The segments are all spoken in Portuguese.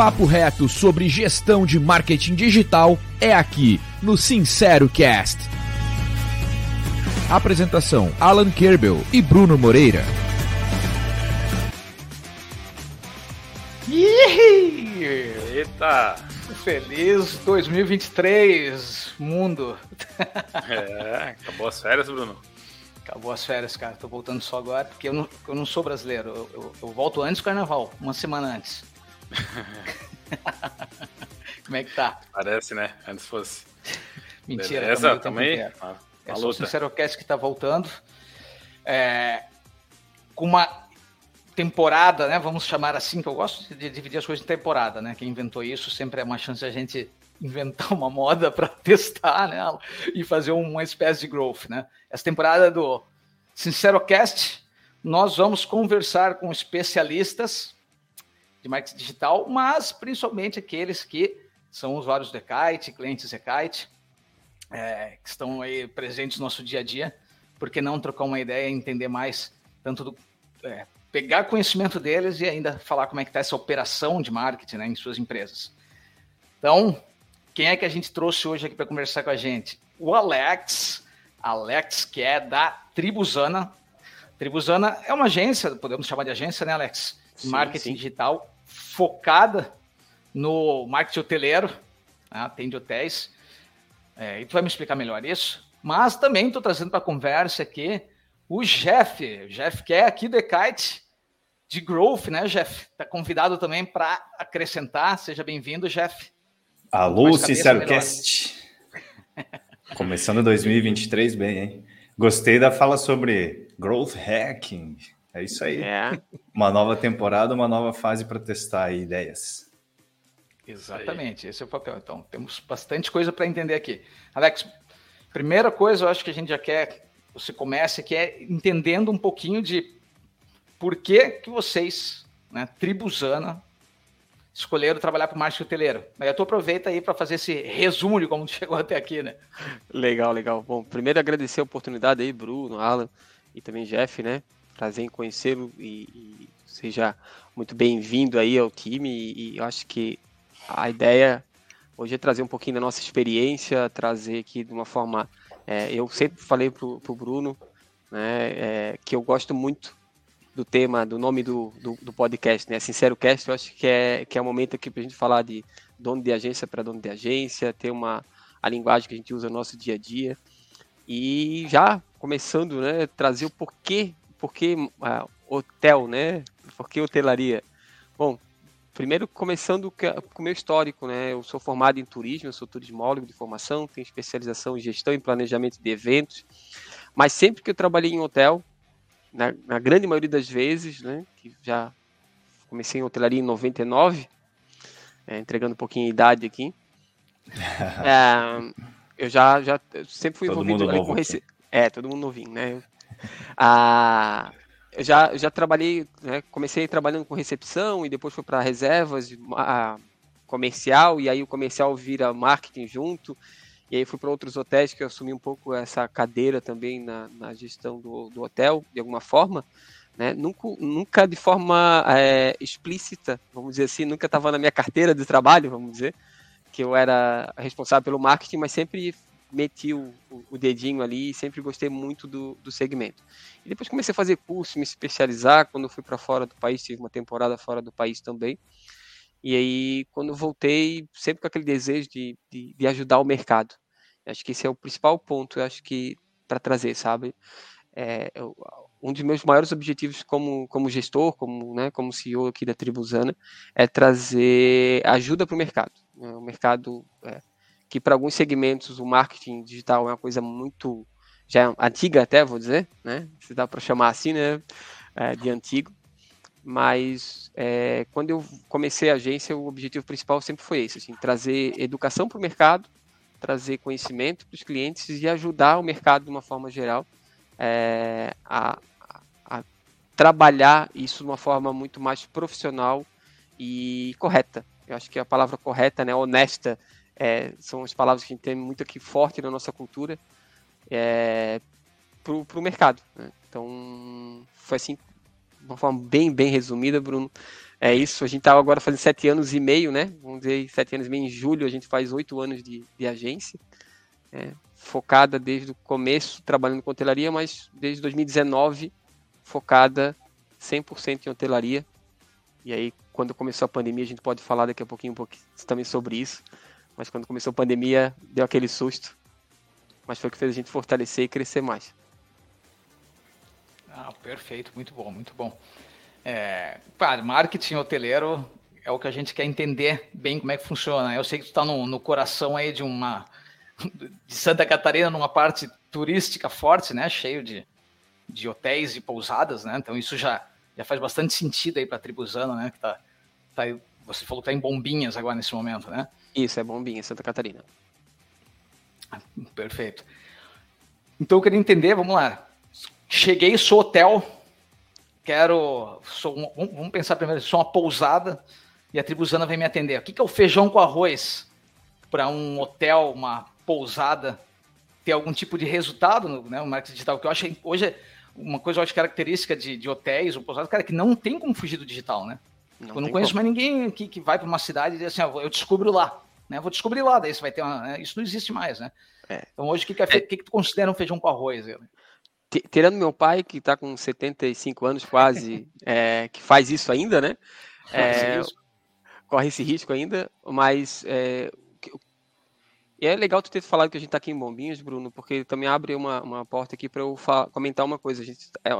papo reto sobre gestão de marketing digital é aqui no Sincero Cast. Apresentação: Alan Kerbel e Bruno Moreira. Eita! Feliz 2023, mundo! É, acabou as férias, Bruno? Acabou as férias, cara. Tô voltando só agora, porque eu não, eu não sou brasileiro. Eu, eu, eu volto antes do carnaval, uma semana antes. Como é que tá? Parece, né? Antes fosse. Mentira, Beleza, também. também é só o Sincerocast que tá voltando. É, com uma temporada, né? Vamos chamar assim, que eu gosto de dividir as coisas em temporada, né? Quem inventou isso sempre é uma chance de a gente inventar uma moda para testar, né? E fazer uma espécie de growth, né? Essa temporada do Sincerocast, nós vamos conversar com especialistas de marketing digital, mas principalmente aqueles que são usuários do Ekite, clientes Ekite, é, que estão aí presentes no nosso dia a dia, por que não trocar uma ideia e entender mais, tanto do, é, pegar conhecimento deles e ainda falar como é que está essa operação de marketing né, em suas empresas. Então, quem é que a gente trouxe hoje aqui para conversar com a gente? O Alex, Alex que é da Tribuzana. Tribuzana é uma agência, podemos chamar de agência, né, Alex? Sim, marketing sim. digital focada no marketing hoteleiro, né, atende hotéis. É, e tu vai me explicar melhor isso. Mas também estou trazendo para a conversa aqui o Jeff. O Jeff que é aqui do Ekite de Growth, né, Jeff? Está convidado também para acrescentar. Seja bem-vindo, Jeff. Alô, Sincerocast. Começando 2023 bem, hein? Gostei da fala sobre growth hacking. É isso aí. É. Uma nova temporada, uma nova fase para testar ideias. Exatamente, esse é o papel. Então, temos bastante coisa para entender aqui. Alex, primeira coisa, eu acho que a gente já quer você comece que é entendendo um pouquinho de por que, que vocês, né, Tribuzana, escolheram trabalhar para o marketing hoteleiro. Aí tu aproveita aí para fazer esse resumo de como tu chegou até aqui, né? Legal, legal. Bom, primeiro agradecer a oportunidade aí, Bruno, Alan e também Jeff, né? Prazer em conhecê-lo e, e, seja muito bem-vindo aí ao time. E, e eu acho que a ideia hoje é trazer um pouquinho da nossa experiência, trazer aqui de uma forma. É, eu sempre falei para o Bruno né, é, que eu gosto muito do tema, do nome do, do, do, podcast, né? Sincero Cast, eu acho que é, que é o momento aqui para a gente falar de dono de agência para dono de agência, ter uma a linguagem que a gente usa no nosso dia a dia. E já começando, né, trazer o porquê, porquê uh, hotel, né? Por que hotelaria? Bom, primeiro começando com o meu histórico, né? Eu sou formado em turismo, eu sou turismólogo de formação, tenho especialização em gestão e planejamento de eventos, mas sempre que eu trabalhei em hotel, na, na, grande maioria das vezes, né, que já comecei em hotelaria em 99, é, entregando um pouquinho a idade aqui, é, eu já, já eu sempre fui todo envolvido com rece... É, todo mundo novinho, né? Ah, eu já, já trabalhei, né, comecei trabalhando com recepção e depois fui para reservas a, comercial, e aí o comercial vira marketing junto. E aí fui para outros hotéis que eu assumi um pouco essa cadeira também na, na gestão do, do hotel, de alguma forma. Né? Nunca, nunca de forma é, explícita, vamos dizer assim, nunca estava na minha carteira de trabalho, vamos dizer, que eu era responsável pelo marketing, mas sempre meti o, o dedinho ali e sempre gostei muito do, do segmento. E depois comecei a fazer curso, me especializar. Quando fui para fora do país, tive uma temporada fora do país também. E aí, quando voltei, sempre com aquele desejo de, de, de ajudar o mercado. Acho que esse é o principal ponto, eu acho que para trazer, sabe? É, eu, um dos meus maiores objetivos como, como gestor, como, né, como CEO aqui da Tribuzana, é trazer ajuda para o mercado. Né? O mercado é, que para alguns segmentos o marketing digital é uma coisa muito já antiga até, vou dizer, né? Se dá para chamar assim, né? É, de antigo mas é, quando eu comecei a agência, o objetivo principal sempre foi esse, assim, trazer educação para o mercado, trazer conhecimento para os clientes e ajudar o mercado de uma forma geral é, a, a, trabalhar isso de uma forma muito mais profissional e correta. Eu acho que a palavra correta, né, honesta, é, são as palavras que a gente tem muito aqui forte na nossa cultura é, para o mercado. Né? Então, foi assim uma forma bem, bem resumida, Bruno, É isso, a gente está agora fazendo sete anos e meio, né? Vamos dizer, sete anos e meio em julho, a gente faz oito anos de, de agência. É, focada desde o começo trabalhando com hotelaria, mas desde 2019 focada 100% em hotelaria. E aí, quando começou a pandemia, a gente pode falar daqui a pouquinho, um pouquinho também sobre isso. Mas quando começou a pandemia, deu aquele susto. Mas foi o que fez a gente fortalecer e crescer mais. Ah, perfeito, muito bom, muito bom. É, marketing hoteleiro é o que a gente quer entender bem como é que funciona. Eu sei que tu está no, no coração aí de uma de Santa Catarina, numa parte turística forte, né? Cheio de, de hotéis e pousadas, né? Então isso já, já faz bastante sentido aí para a Tribuzano, né? Que tá, tá, você falou que tá em Bombinhas agora nesse momento, né? Isso, é Bombinhas, Santa Catarina. Perfeito. Então eu queria entender, vamos lá. Cheguei, sou hotel, quero. Sou, vamos pensar primeiro, sou uma pousada e a Tribuzana vem me atender. O que, que é o feijão com arroz para um hotel, uma pousada, ter algum tipo de resultado no, né, marketing digital? Que eu acho hoje uma coisa eu acho característica de, de hotéis ou pousadas, cara, que não tem como fugir do digital, né? Não eu não conheço como. mais ninguém que, que vai para uma cidade e diz assim, ó, eu descubro lá, né? Vou descobrir lá, daí você vai ter uma, né? Isso não existe mais, né? É. Então hoje o que, que, é, é. que, que tu considera um feijão com arroz? tirando meu pai, que está com 75 anos quase, é, que faz isso ainda, né? É, corre esse risco ainda, mas é, é legal tu ter falado que a gente está aqui em Bombinhas, Bruno, porque também abre uma, uma porta aqui para eu comentar uma coisa. A gente, é,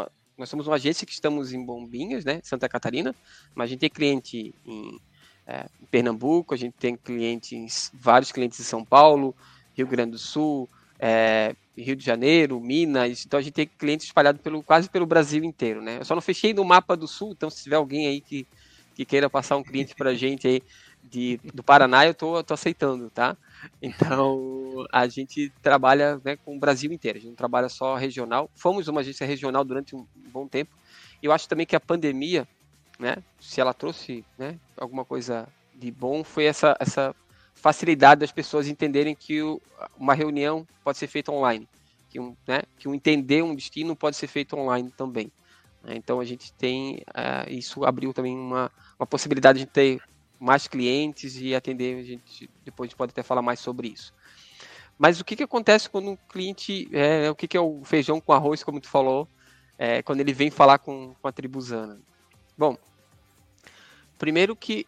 nós somos uma agência que estamos em Bombinhas, né, Santa Catarina, mas a gente tem cliente em, é, em Pernambuco, a gente tem clientes, vários clientes em São Paulo, Rio Grande do Sul, é, Rio de Janeiro, Minas, então a gente tem clientes espalhados pelo, quase pelo Brasil inteiro, né? Eu só não fechei no mapa do Sul, então se tiver alguém aí que, que queira passar um cliente para a gente aí de, do Paraná, eu tô, tô aceitando, tá? Então a gente trabalha né, com o Brasil inteiro, a gente não trabalha só regional. Fomos uma agência regional durante um bom tempo. Eu acho também que a pandemia, né, se ela trouxe né, alguma coisa de bom, foi essa, essa facilidade das pessoas entenderem que o, uma reunião pode ser feita online, que um, né, que um entender um destino pode ser feito online também. Então a gente tem uh, isso abriu também uma, uma possibilidade de ter mais clientes e atender a gente depois a gente pode até falar mais sobre isso. Mas o que, que acontece quando um cliente é, o que, que é o feijão com arroz, como tu falou, é, quando ele vem falar com, com a tribuzana? Bom, primeiro que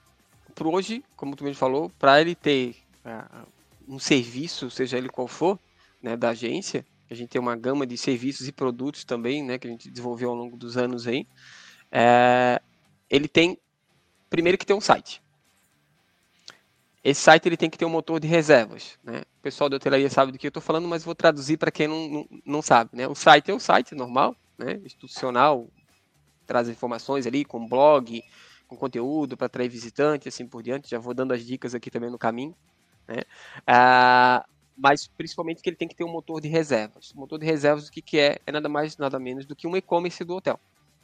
por hoje, como tu mesmo falou, para ele ter uh, um serviço, seja ele qual for, né, da agência, a gente tem uma gama de serviços e produtos também, né, que a gente desenvolveu ao longo dos anos aí, é, ele tem, primeiro que ter um site. Esse site ele tem que ter um motor de reservas, né? O pessoal da hotelaria sabe do que eu estou falando, mas vou traduzir para quem não, não, não, sabe, né? O site é o site normal, né? Institucional, traz informações ali com blog, com conteúdo para atrair visitante, assim por diante. Já vou dando as dicas aqui também no caminho. Né? Ah, mas principalmente que ele tem que ter um motor de reservas. O motor de reservas, o que, que é? É nada mais, nada menos do que um e-commerce do hotel.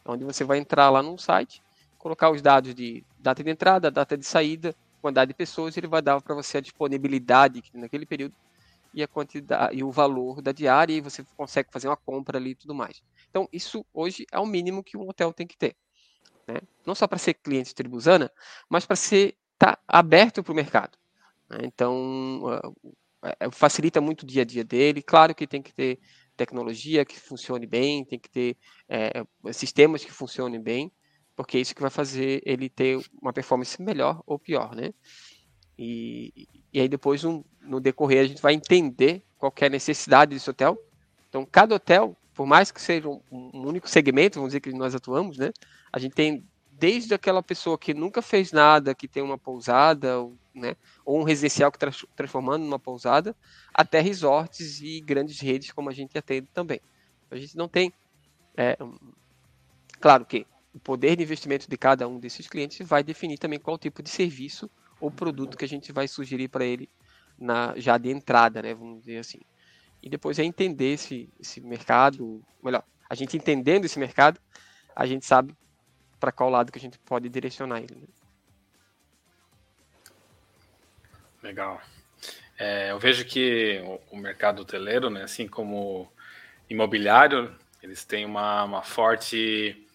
Onde você vai entrar lá num site, colocar os dados de data de entrada, data de saída, quantidade de pessoas, ele vai dar para você a disponibilidade naquele período e a quantidade e o valor da diária e você consegue fazer uma compra ali e tudo mais. Então, isso hoje é o mínimo que um hotel tem que ter né? não só para ser cliente Tribuzana, mas para ser tá aberto para o mercado. Né? Então, uh, facilita muito o dia a dia dele. Claro que tem que ter tecnologia que funcione bem, tem que ter é, sistemas que funcionem bem, porque é isso que vai fazer ele ter uma performance melhor ou pior, né? E, e aí depois, um, no decorrer, a gente vai entender qual é a necessidade desse hotel. Então, cada hotel, por mais que seja um, um único segmento, vamos dizer que nós atuamos, né? A gente tem desde aquela pessoa que nunca fez nada, que tem uma pousada, né, ou um residencial que está transformando numa pousada, até resorts e grandes redes como a gente atende também. A gente não tem, é, claro que o poder de investimento de cada um desses clientes vai definir também qual tipo de serviço ou produto que a gente vai sugerir para ele na já de entrada, né, vamos dizer assim. E depois é entender esse, esse mercado, melhor, a gente entendendo esse mercado, a gente sabe para qual lado que a gente pode direcionar ele. Né? Legal. É, eu vejo que o, o, mercado hoteleiro, né, assim como imobiliário, eles têm uma, uma forte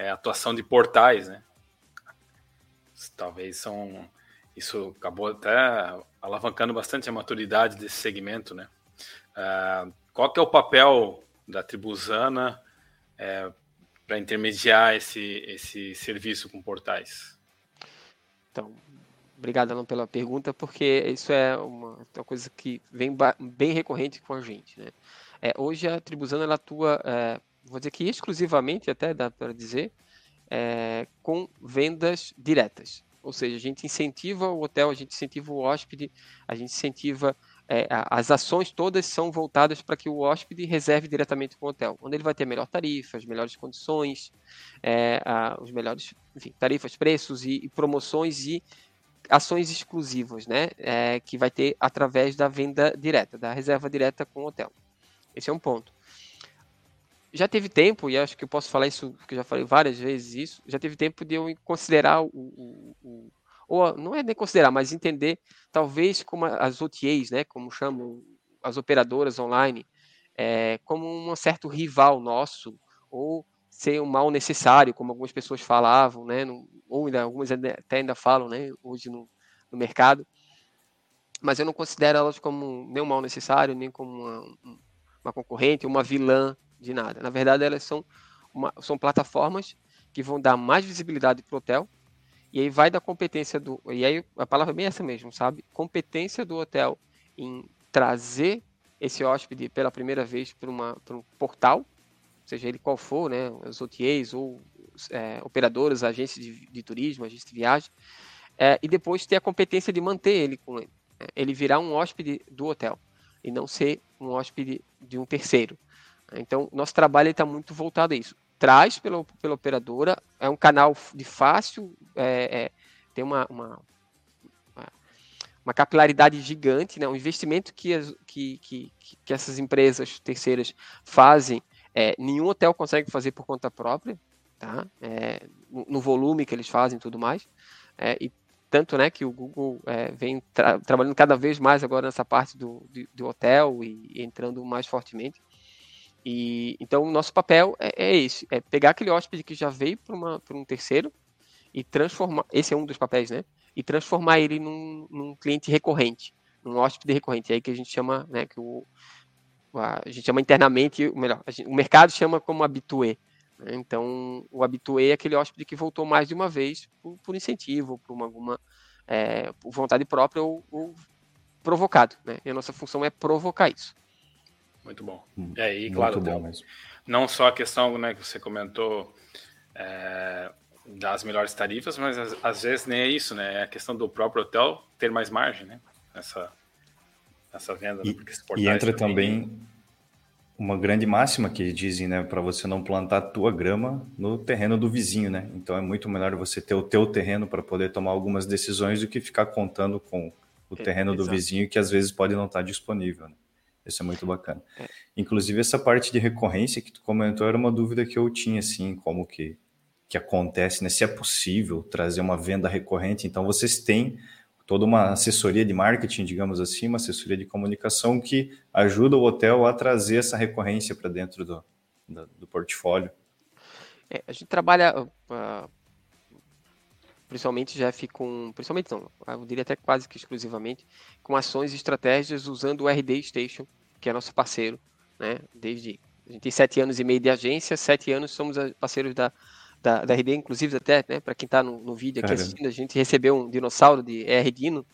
é, atuação de portais, né? talvez são isso acabou até alavancando bastante a maturidade desse segmento, né? Uh, qual que é o papel da Tribuzana é, para intermediar esse, esse serviço com portais? Então, obrigado Alan pela pergunta, porque isso é uma, uma coisa que vem bem recorrente com a gente, né? É, hoje a Tribuzana ela atua, é, vou dizer que exclusivamente, até dá para dizer, é, com vendas diretas. Ou seja, a gente incentiva o hotel, a gente incentiva o hóspede, a gente incentiva. É, as ações todas são voltadas para que o hóspede reserve diretamente com o hotel, onde ele vai ter melhor tarifa, as melhores condições, é, a, os melhores enfim, tarifas, preços e, e, promoções e ações exclusivas, né? É, que vai ter através da venda direta, da reserva direta com o hotel. Esse é um ponto já teve tempo, e acho que eu posso falar isso, que eu já falei várias vezes isso, já teve tempo de eu considerar o, o, o ou não é nem considerar, mas entender, talvez como as OTAs, né, como chamam as operadoras online, é, como um certo rival nosso, ou ser um mal necessário, como algumas pessoas falavam, né, no, ou ainda, algumas até ainda falam, né, hoje no, no mercado, mas eu não considero elas como nem um mal necessário, nem como uma, uma concorrente, uma vilã de nada. Na verdade, elas são, uma, são plataformas que vão dar mais visibilidade para o hotel. E aí vai da competência do. E aí a palavra é bem essa mesmo, sabe? Competência do hotel em trazer esse hóspede pela primeira vez para um portal, seja ele qual for, né? Os OTAs ou é, operadoras, agências de, de, turismo, agências de viagem. É, e depois ter a competência de manter ele com ele. Né? Ele virar um hóspede do hotel e não ser um hóspede de um terceiro. Então, nosso trabalho está muito voltado a isso. Traz pela, pela operadora, é um canal de fácil, é, é, tem uma, uma, uma, capilaridade gigante, né? um investimento que, as, que, que, que essas empresas terceiras fazem, é, nenhum hotel consegue fazer por conta própria, tá? É, no, no, volume que eles fazem e tudo mais. É, e tanto né, que o Google é, vem tra trabalhando cada vez mais agora nessa parte do, do, do hotel e, e entrando mais fortemente. E então o nosso papel é, é esse, é pegar aquele hóspede que já veio para um terceiro e transformar, esse é um dos papéis, né? E transformar ele num, num cliente recorrente, num hóspede recorrente, é aí que a gente chama, né, que o a, gente chama internamente, o melhor, gente, o mercado chama como habitué. Né? Então, o habitué é aquele hóspede que voltou mais de uma vez por, por incentivo, por uma, alguma é, por vontade própria ou, ou provocado, né? E a nossa função é provocar isso. Muito bom. Hum, e aí, claro, mesmo. não só a questão né, que você comentou é, das melhores tarifas, mas às, às, vezes nem é isso, né? É a questão do próprio hotel ter mais margem, né? Nessa, nessa venda. E, e entra também, também uma grande máxima que dizem, né, para você não plantar a tua grama no terreno do vizinho, né? Então é muito melhor você ter o teu terreno para poder tomar algumas decisões do que ficar contando com o é, terreno é, do vizinho que às vezes pode não estar disponível. Né? Isso é muito bacana. É. Inclusive, essa parte de recorrência que tu comentou era uma dúvida que eu tinha, assim, como que, que acontece, né? Se é possível trazer uma venda recorrente. Então, vocês têm toda uma assessoria de marketing, digamos assim, uma assessoria de comunicação que ajuda o hotel a trazer essa recorrência para dentro do, do, do portfólio. É, a gente trabalha uh, principalmente Jeff com, principalmente não, eu diria até quase que exclusivamente, com ações e estratégias usando o RD Station, que é nosso parceiro, né, desde, a gente tem sete anos e meio de agência, sete anos somos parceiros da, da, da RD, inclusive até, né, para quem está no, no, vídeo aqui assistindo, a gente recebeu um dinossauro de R Dino,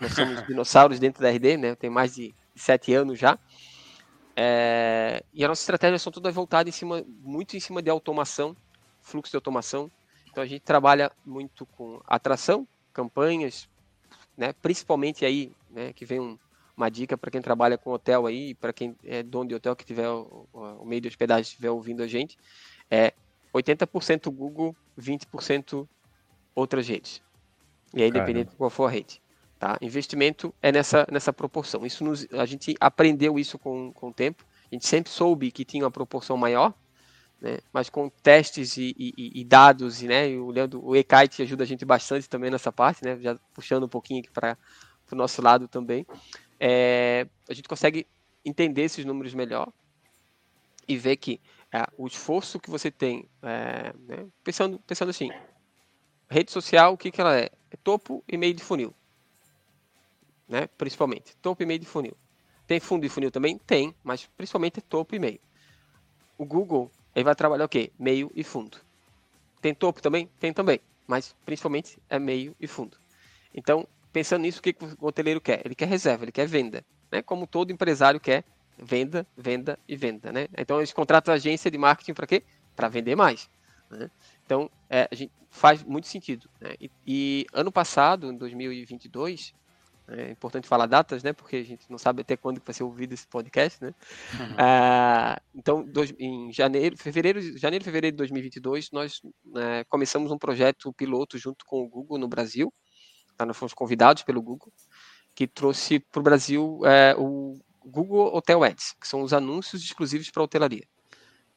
nós somos dinossauros dentro da RD, né, tem mais de sete anos já, é, e a nossa estratégia são todas voltadas em cima, muito em cima de automação, fluxo de automação, então a gente trabalha muito com atração, campanhas, né? Principalmente aí, né? Que vem um, uma dica para quem trabalha com hotel aí, para quem é dono de hotel que tiver o, o meio de hospedagem estiver ouvindo a gente, é 80% Google, 20% outras redes. E aí, independente de qual for a rede. Tá? Investimento é nessa, nessa proporção. Isso nos, a gente aprendeu isso com, com o tempo. A gente sempre soube que tinha uma proporção maior, né? mas com testes e, e, e dados, e, né? o, Leandro, o eKite ajuda a gente bastante também nessa parte, né? já puxando um pouquinho aqui para o nosso lado também, é, a gente consegue entender esses números melhor e ver que é, o esforço que você tem, é, né? pensando, pensando assim, rede social, o que, que ela é? É topo e meio de funil. Né? Principalmente. Topo e meio de funil. Tem fundo de funil também? Tem, mas principalmente é topo e meio. O Google ele vai trabalhar o quê? Meio e fundo. Tem topo também? Tem também, mas principalmente é meio e fundo. Então, pensando nisso, o que o hoteleiro quer? Ele quer reserva, ele quer venda. Né? Como todo empresário quer venda, venda e venda. Né? Então, eles contratam a agência de marketing para quê? Para vender mais. Né? Então, é, a gente faz muito sentido. Né? E, e, ano passado, em 2022, é importante falar datas, né? Porque a gente não sabe até quando vai ser ouvido esse podcast, né? Uhum. Ah, então, dois, em janeiro, fevereiro, janeiro, fevereiro de 2022, nós né, começamos um projeto piloto junto com o Google no Brasil. Tá? Nós fomos convidados pelo Google, que trouxe para o Brasil é, o Google Hotel Ads, que são os anúncios exclusivos para hotelaria.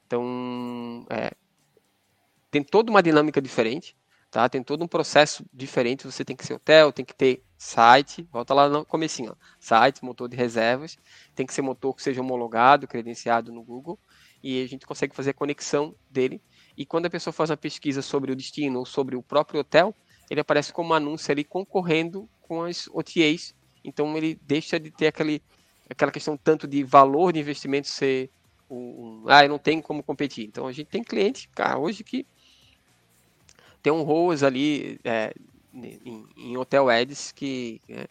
Então, é, tem toda uma dinâmica diferente, tá? Tem todo um processo diferente. Você tem que ser hotel, tem que ter site, volta lá no comecinho, ó, site, motor de reservas, tem que ser motor que seja homologado, credenciado no Google, e a gente consegue fazer a conexão dele. E quando a pessoa faz uma pesquisa sobre o destino ou sobre o próprio hotel, ele aparece como um anúncio ali concorrendo com as OTAs. Então ele deixa de ter aquele, aquela questão tanto de valor de investimento ser um, ah, eu não tenho como competir. Então a gente tem cliente, cara, hoje que tem um ROAS ali é, em, em, Hotel Eds que é,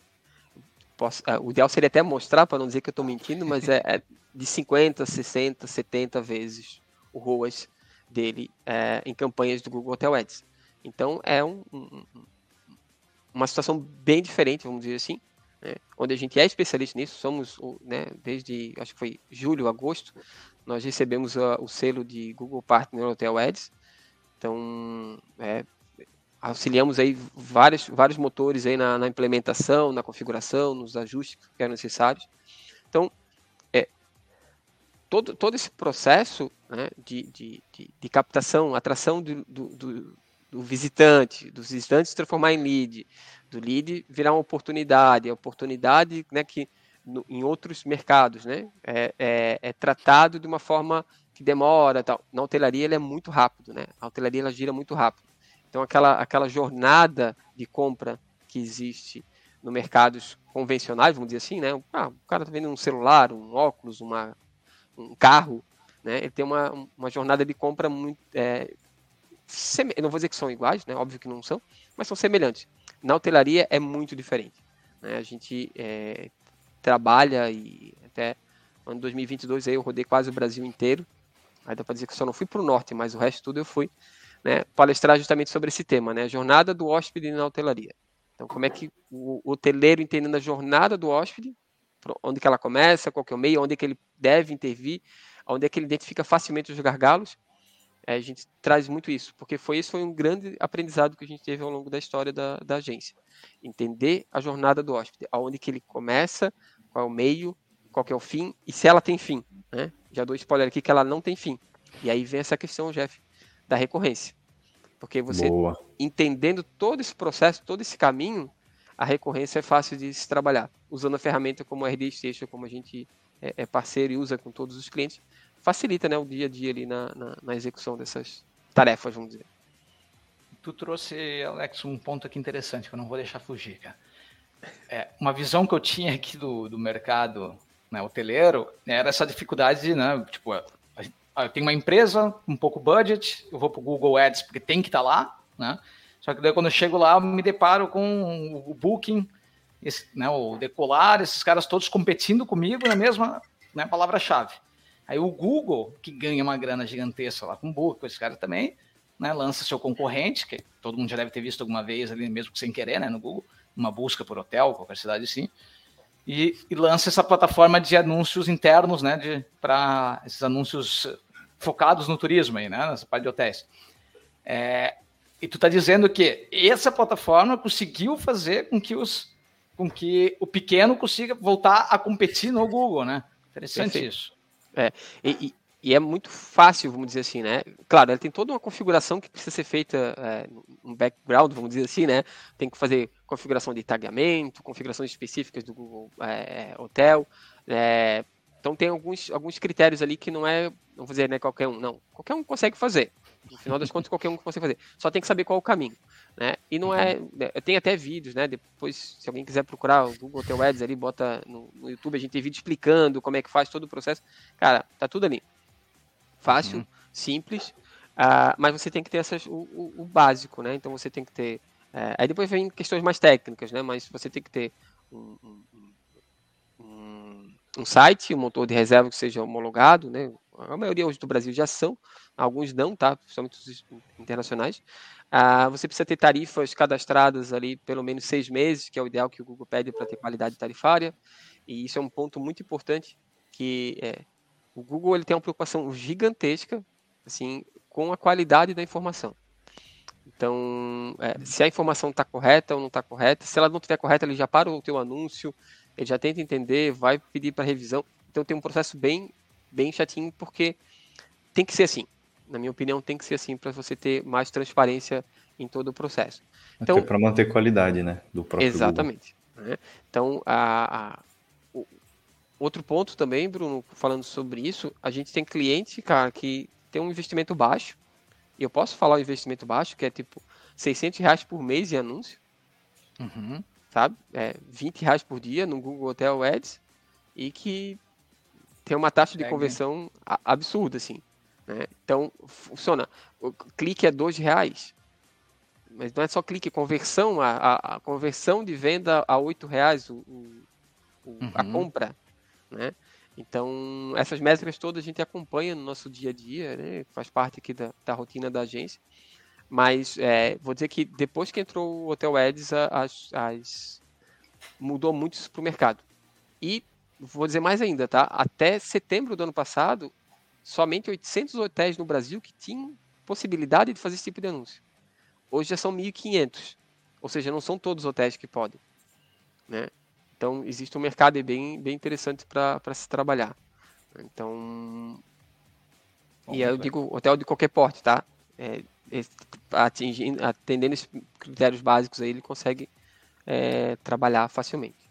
posso, é, o ideal seria até mostrar, para não dizer que eu estou mentindo, mas é, é, de 50, 60, 70 vezes o ROAS dele é, em campanhas do Google Hotel Ads. Então é um, um, uma situação bem diferente, vamos dizer assim, né, onde a gente é especialista nisso, somos, né, desde, acho que foi julho, agosto, nós recebemos a, o selo de Google Partner Hotel Ads, então, é, auxiliamos aí vários, vários motores aí na, na, implementação, na configuração, nos ajustes que eram necessários. Então, é, todo, todo esse processo né, de, de, de, de, captação, atração do, do, do, visitante, dos visitantes se transformar em lead, do lead virar uma oportunidade, a oportunidade né, que no, em outros mercados né, é, é, é tratado de uma forma que demora tal. Na hotelaria ele é muito rápido, né? A hotelaria ela gira muito rápido. Então aquela, aquela jornada de compra que existe no mercados convencionais, vamos dizer assim, né? Ah, o cara está vendendo um celular, um óculos, uma, um carro, né? Ele tem uma, uma jornada de compra muito. É, sem, não vou dizer que são iguais, né? Óbvio que não são, mas são semelhantes. Na hotelaria é muito diferente. Né? A gente é, trabalha e até ano 2022 aí eu rodei quase o Brasil inteiro Aí dá para dizer que só não fui para o norte, mas o resto tudo eu fui, né, palestrar justamente sobre esse tema, né, a jornada do hóspede na hotelaria. Então, como é que o hoteleiro entendendo a jornada do hóspede, onde que ela começa, qual que é o meio, onde é que ele deve intervir, onde é que ele identifica facilmente os gargalos, a gente traz muito isso, porque foi isso foi um grande aprendizado que a gente teve ao longo da história da, da agência. Entender a jornada do hóspede, aonde que ele começa, qual é o meio, qual que é o fim, e se ela tem fim, né? Já dou spoiler aqui que ela não tem fim. E aí vem essa questão, Jeff, da recorrência. Porque você Boa. entendendo todo esse processo, todo esse caminho, a recorrência é fácil de se trabalhar. Usando a ferramenta como a RD Station, como a gente é, é parceiro e usa com todos os clientes, facilita né, o dia a dia ali na, na, na execução dessas tarefas, vamos dizer. Tu trouxe, Alex, um ponto aqui interessante que eu não vou deixar fugir, cara. É, uma visão que eu tinha aqui do, do mercado né, hoteleiro, era essa dificuldade, né? Tipo, eu tenho uma empresa, um pouco budget, eu vou para o Google Ads porque tem que estar tá lá, né? Só que daí quando eu chego lá, eu me deparo com o Booking, esse, né, o Decolar, esses caras todos competindo comigo na mesma né, palavra-chave. Aí o Google, que ganha uma grana gigantesca lá com o Booking, esse cara também, né, lança seu concorrente, que todo mundo já deve ter visto alguma vez ali, mesmo sem querer, né, no Google, uma busca por hotel, qualquer cidade assim e, e lança essa plataforma de anúncios internos, né, para esses anúncios focados no turismo aí, né, nessa parte de hotéis. É, e tu está dizendo que essa plataforma conseguiu fazer com que os com que o pequeno consiga voltar a competir no Google, né? Interessante Perfeito. isso. É, e, e é muito fácil, vamos dizer assim, né? Claro, ela tem toda uma configuração que precisa ser feita é, um background, vamos dizer assim, né? Tem que fazer configuração de tagamento, configurações específicas do Google é, Hotel. É, então tem alguns, alguns critérios ali que não é, não dizer, né, qualquer um, não. Qualquer um consegue fazer. No final das contas, qualquer um consegue fazer. Só tem que saber qual é o caminho. Né? E não é. Uhum. Né, tem até vídeos, né? Depois, se alguém quiser procurar o Google Hotel Ads ali, bota no, no, YouTube, a gente tem vídeo explicando como é que faz todo o processo. Cara, tá tudo ali. Fácil, uhum. simples, uh, mas você tem que ter essas, o, o, o básico, né? Então você tem que ter. Uh, aí depois vem questões mais técnicas, né? Mas você tem que ter um, um, um site, um motor de reserva que seja homologado, né? A maioria hoje do Brasil já são, alguns não, tá? Principalmente os internacionais. Ah, você precisa ter tarifas cadastradas ali pelo menos seis meses, que é o ideal que o Google pede para ter qualidade tarifária. E isso é um ponto muito importante que é, o Google ele tem uma preocupação gigantesca assim com a qualidade da informação. Então, é, se a informação está correta ou não está correta, se ela não estiver correta, ele já para o teu anúncio, ele já tenta entender, vai pedir para revisão. Então, tem um processo bem, bem chatinho, porque tem que ser assim na minha opinião, tem que ser assim para você ter mais transparência em todo o processo. Então, para manter qualidade, né, do próprio Exatamente. Né? Então, a, a, o, outro ponto também, Bruno, falando sobre isso, a gente tem cliente, cara, que tem um investimento baixo, e eu posso falar o investimento baixo, que é tipo 600 reais por mês em anúncio, uhum. sabe? É, 20 reais por dia no Google Hotel Ads, e que tem uma taxa de é, conversão absurda, assim. Né? Então, funciona. O clique é dois reais. Mas não é só clique, conversão, a, a, a conversão de venda a oito reais, o, o, uhum. a compra. Né? Então, essas métricas todas a gente acompanha no nosso dia a dia, né? faz parte aqui da, da rotina da agência. Mas é, vou dizer que depois que entrou o Hotel Ads, as, as... mudou muito isso para o mercado. E vou dizer mais ainda, tá? Até setembro do ano passado, somente 800 hotéis no Brasil que tinham possibilidade de fazer esse tipo de anúncio. Hoje já são 1.500, ou seja, não são todos os hotéis que podem. Né? Então, existe um mercado bem, bem interessante para se trabalhar. Então, Bom, e eu digo hotel de qualquer porte, tá? É, atingindo, atendendo esses critérios básicos aí, ele consegue é, trabalhar facilmente.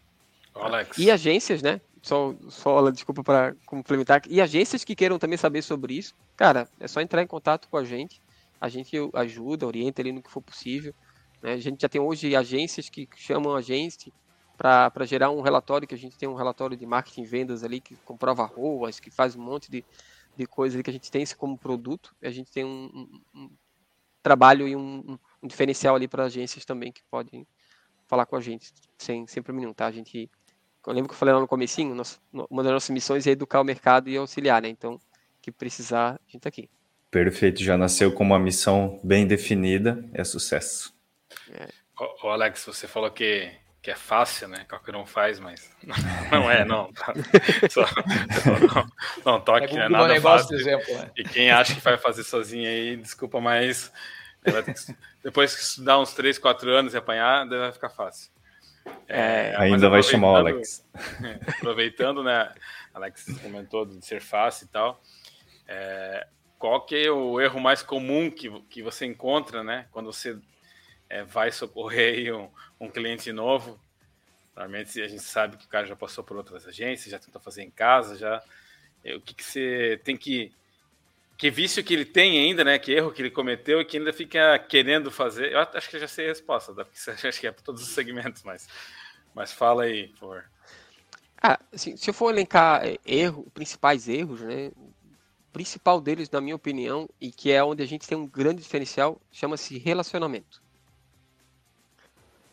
Alex. E agências, né? Só, só desculpa para complementar. E agências que queiram também saber sobre isso, cara, é só entrar em contato com a gente. A gente ajuda, orienta ali no que for possível. Né? A gente já tem hoje agências que chamam a gente para gerar um relatório, que a gente tem um relatório de marketing e vendas ali, que comprova ROAS, que faz um monte de, de coisas ali que a gente tem como produto. A gente tem um, um, um trabalho e um, um diferencial ali para agências também que podem falar com a gente sem, sem problema nenhum, tá? A gente eu lembro que eu falei lá no comecinho, nosso, uma das nossas missões é educar o mercado e auxiliar, né? Então, que precisar, a gente tá aqui. Perfeito, já nasceu com uma missão bem definida, é sucesso. É. Ô, Alex, você falou que, que é fácil, né? Qualquer um faz, mas não, é, não. Só, não, não toque, é, né? Nada fácil. Exemplo, né? E quem acha que vai fazer sozinho aí, desculpa, mas depois que estudar uns 3, 4 anos e apanhar, vai ficar fácil. É, Ainda vai chamar o Alex. aproveitando, né? Alex comentou de ser fácil e tal. É, qual que é o erro mais comum que, que você encontra, né? Quando você é, vai socorrer um, um cliente novo? Normalmente a gente sabe que o cara já passou por outras agências, já tentou fazer em casa, já. O que, que você tem que que vício que ele tem ainda, né? Que erro que ele cometeu e que ainda fica querendo fazer. Eu acho que já sei a resposta, tá? porque acho que é para todos os segmentos, mas, mas fala aí, por favor. Ah, assim, se eu for elencar é, erros, principais erros, né? O principal deles, na minha opinião, e que é onde a gente tem um grande diferencial, chama-se relacionamento.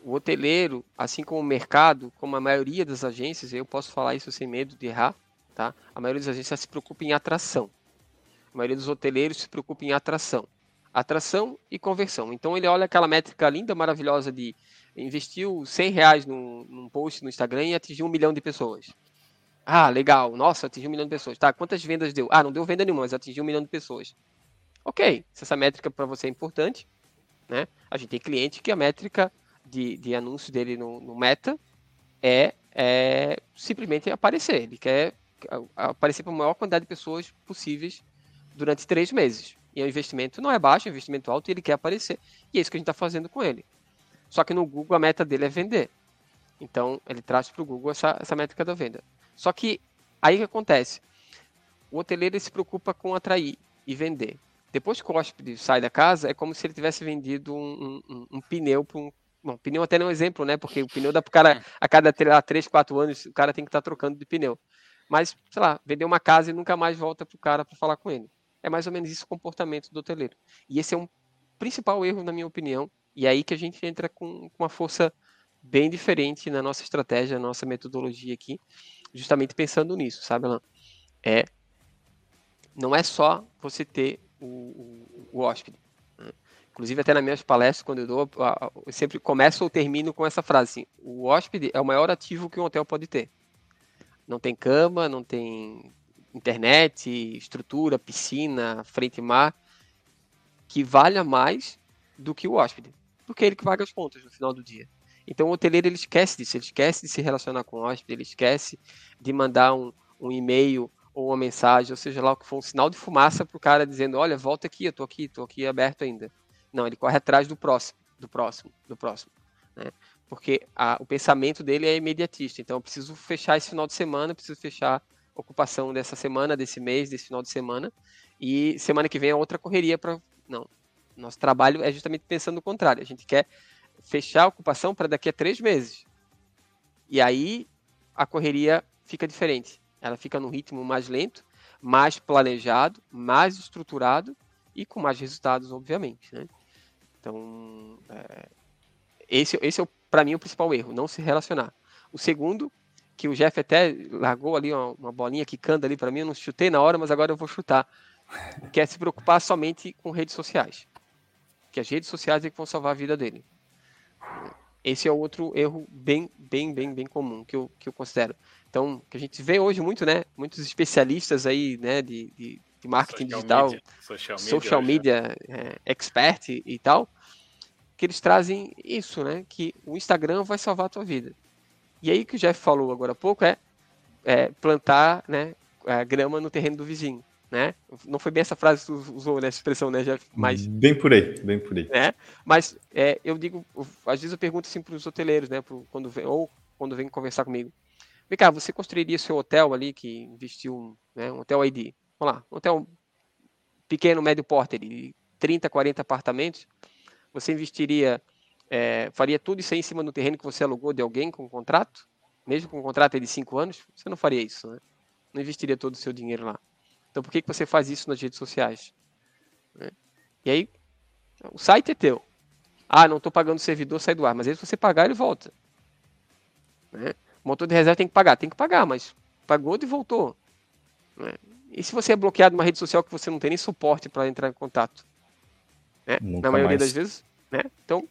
O hoteleiro, assim como o mercado, como a maioria das agências, eu posso falar isso sem medo de errar, tá? A maioria das agências se preocupa em atração. A maioria dos hoteleiros se preocupa em atração. Atração e conversão. Então ele olha aquela métrica linda, maravilhosa de investiu 100 reais num, num post no Instagram e atingiu um milhão de pessoas. Ah, legal. Nossa, atingiu um milhão de pessoas. Tá, quantas vendas deu? Ah, não deu venda nenhuma, mas atingiu um milhão de pessoas. Ok, se essa métrica para você é importante, né? A gente tem cliente que a métrica de, de anúncio dele no, no Meta é, é simplesmente aparecer. Ele quer aparecer para a maior quantidade de pessoas possíveis durante três meses. E o investimento não é baixo, é um investimento alto e ele quer aparecer. E é isso que a gente está fazendo com ele. Só que no Google a meta dele é vender. Então ele traz para o Google essa, essa métrica da venda. Só que aí que acontece? O hoteleiro se preocupa com atrair e vender. Depois que o hóspede sai da casa, é como se ele tivesse vendido um, um, um pneu para um. Bom, pneu até não é um exemplo, né? Porque o pneu dá para o cara, a cada 3, 4 anos, o cara tem que estar tá trocando de pneu. Mas, sei lá, vender uma casa e nunca mais volta para o cara para falar com ele. É mais ou menos isso o comportamento do hoteleiro. E esse é um principal erro, na minha opinião, e é aí que a gente entra com, com uma força bem diferente na nossa estratégia, na nossa metodologia aqui, justamente pensando nisso, sabe, Alan? É, não é só você ter o, o, o hóspede. Né? Inclusive, até nas minhas palestras, quando eu dou, eu sempre começo ou termino com essa frase assim, o hóspede é o maior ativo que um hotel pode ter. Não tem cama, não tem internet, estrutura, piscina, frente mar, que valha mais do que o hóspede, porque é ele que paga as contas no final do dia. Então o hoteleiro ele esquece disso, ele esquece de se relacionar com o hóspede, ele esquece de mandar um, um e-mail ou uma mensagem, ou seja lá o que for, um sinal de fumaça para o cara dizendo, olha, volta aqui, eu estou aqui, estou aqui aberto ainda. Não, ele corre atrás do próximo, do próximo, do próximo. Né? Porque a, o pensamento dele é imediatista. Então eu preciso fechar esse final de semana, preciso fechar ocupação dessa semana, desse mês, desse final de semana. E semana que vem é outra correria para. Não. Nosso trabalho é justamente pensando no contrário. A gente quer fechar a ocupação para daqui a três meses. E aí a correria fica diferente. Ela fica num ritmo mais lento, mais planejado, mais estruturado e com mais resultados, obviamente. Né? Então, é, esse, esse é, para mim, o principal erro, não se relacionar. O segundo que o Jeff até largou ali uma, uma bolinha quicando ali para mim, eu não chutei na hora, mas agora eu vou chutar. Que é se preocupar somente com redes sociais. Que as redes sociais é que vão salvar a vida dele. Esse é outro erro bem, bem, bem, bem comum que eu, que eu considero. Então, que a gente vê hoje muito, né? Muitos especialistas aí, né, de, de, de marketing social digital, media. social media, social media é, expert e, e tal, que eles trazem isso, né? Que o Instagram vai salvar a tua vida. E aí que o Jeff falou agora há pouco é, é plantar né, grama no terreno do vizinho. Né? Não foi bem essa frase que tu usou nessa expressão, né, Jeff? Mas, bem por aí, bem por aí. Né? Mas é, eu digo, às vezes eu pergunto assim para os hoteleiros, né, pro, quando vem, ou quando vem conversar comigo. Vem cá, você construiria seu hotel ali que investiu, né, um hotel ID, vamos lá, um hotel pequeno, médio porte, de 30, 40 apartamentos, você investiria é, faria tudo isso aí em cima do terreno que você alugou de alguém com um contrato? Mesmo com um contrato de cinco anos? Você não faria isso, né? Não investiria todo o seu dinheiro lá. Então por que, que você faz isso nas redes sociais? Né? E aí, o site é teu. Ah, não estou pagando o servidor, sai do ar. Mas aí se você pagar, ele volta. Né? O motor de reserva tem que pagar. Tem que pagar, mas pagou e voltou. Né? E se você é bloqueado numa rede social que você não tem nem suporte para entrar em contato? Né? Na maioria mais. das vezes. Né? Então,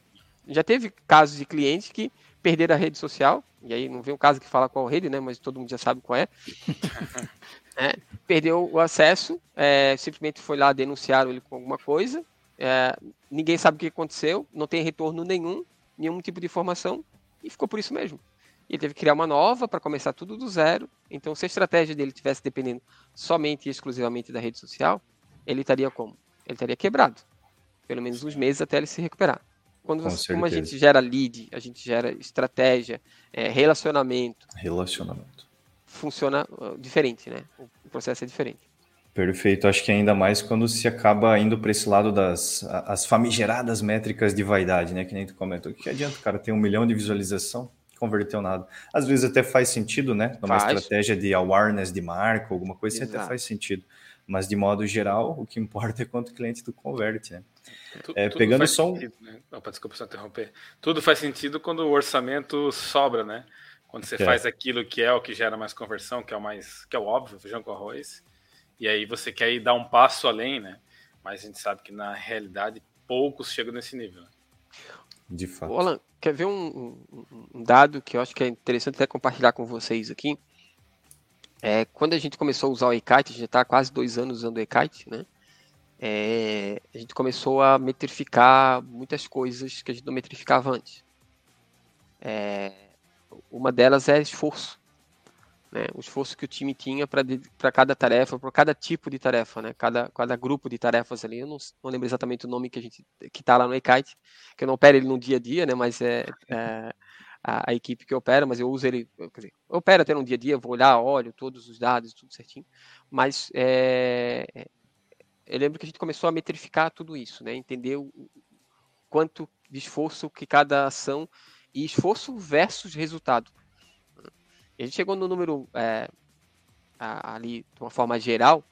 já teve casos de clientes que perderam a rede social, e aí não vem um caso que fala qual rede, né? Mas todo mundo já sabe qual é. é perdeu o acesso, é, simplesmente foi lá, denunciaram ele com alguma coisa, é, ninguém sabe o que aconteceu, não tem retorno nenhum, nenhum tipo de informação, e ficou por isso mesmo. Ele teve que criar uma nova para começar tudo do zero. Então, se a estratégia dele tivesse dependendo somente e exclusivamente da rede social, ele estaria como? Ele estaria quebrado. Pelo menos uns meses até ele se recuperar. Quando você, como a gente gera lead, a gente gera estratégia, é, relacionamento. Relacionamento. Funciona uh, diferente, né? O processo é diferente. Perfeito. Acho que ainda mais quando se acaba indo para esse lado das as famigeradas métricas de vaidade, né? Que nem tu comentou. O que adianta cara ter um milhão de visualização? Converteu nada. Às vezes até faz sentido, né? Numa faz. estratégia de awareness de marca, alguma coisa, assim, até faz sentido. Mas de modo geral, o que importa é quanto cliente tu converte, né? É, pegando só um... Sentido, né? Opa, desculpa só interromper. Tudo faz sentido quando o orçamento sobra, né? Quando você é. faz aquilo que é o que gera mais conversão, que é o mais, que é o óbvio, feijão com arroz. E aí você quer ir dar um passo além, né? Mas a gente sabe que na realidade poucos chegam nesse nível. Né? De fato. Alan, quer ver um, um, dado que eu acho que é interessante até compartilhar com vocês aqui? É, quando a gente começou a usar o eKite, a gente já está há quase dois anos usando o eKite, né? É, a gente começou a metrificar muitas coisas que a gente não metrificava antes. É, uma delas é esforço. Né? O esforço que o time tinha para cada tarefa, para cada tipo de tarefa, né? cada, cada grupo de tarefas ali. Eu não, não lembro exatamente o nome que a gente que está lá no eKite, que eu não opero ele no dia a dia, né? mas é, é a, a, equipe que opera, mas eu uso ele, quer dizer, eu opero até no dia a dia, vou olhar, olho todos os dados, tudo certinho, mas é, eu lembro que a gente começou a metrificar tudo isso, né? Entender o quanto de esforço que cada ação e esforço versus resultado. E a gente chegou no número é, ali de uma forma geral,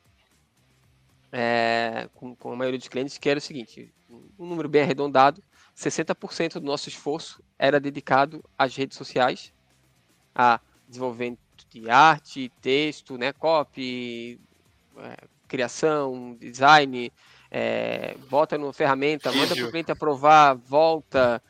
é, com, com, a maioria dos clientes, que era o seguinte: um número bem arredondado, 60% do nosso esforço era dedicado às redes sociais, a desenvolvimento de arte, texto, né, copy, é, criação, design, é, bota no ferramenta, manda para o cliente aprovar, volta,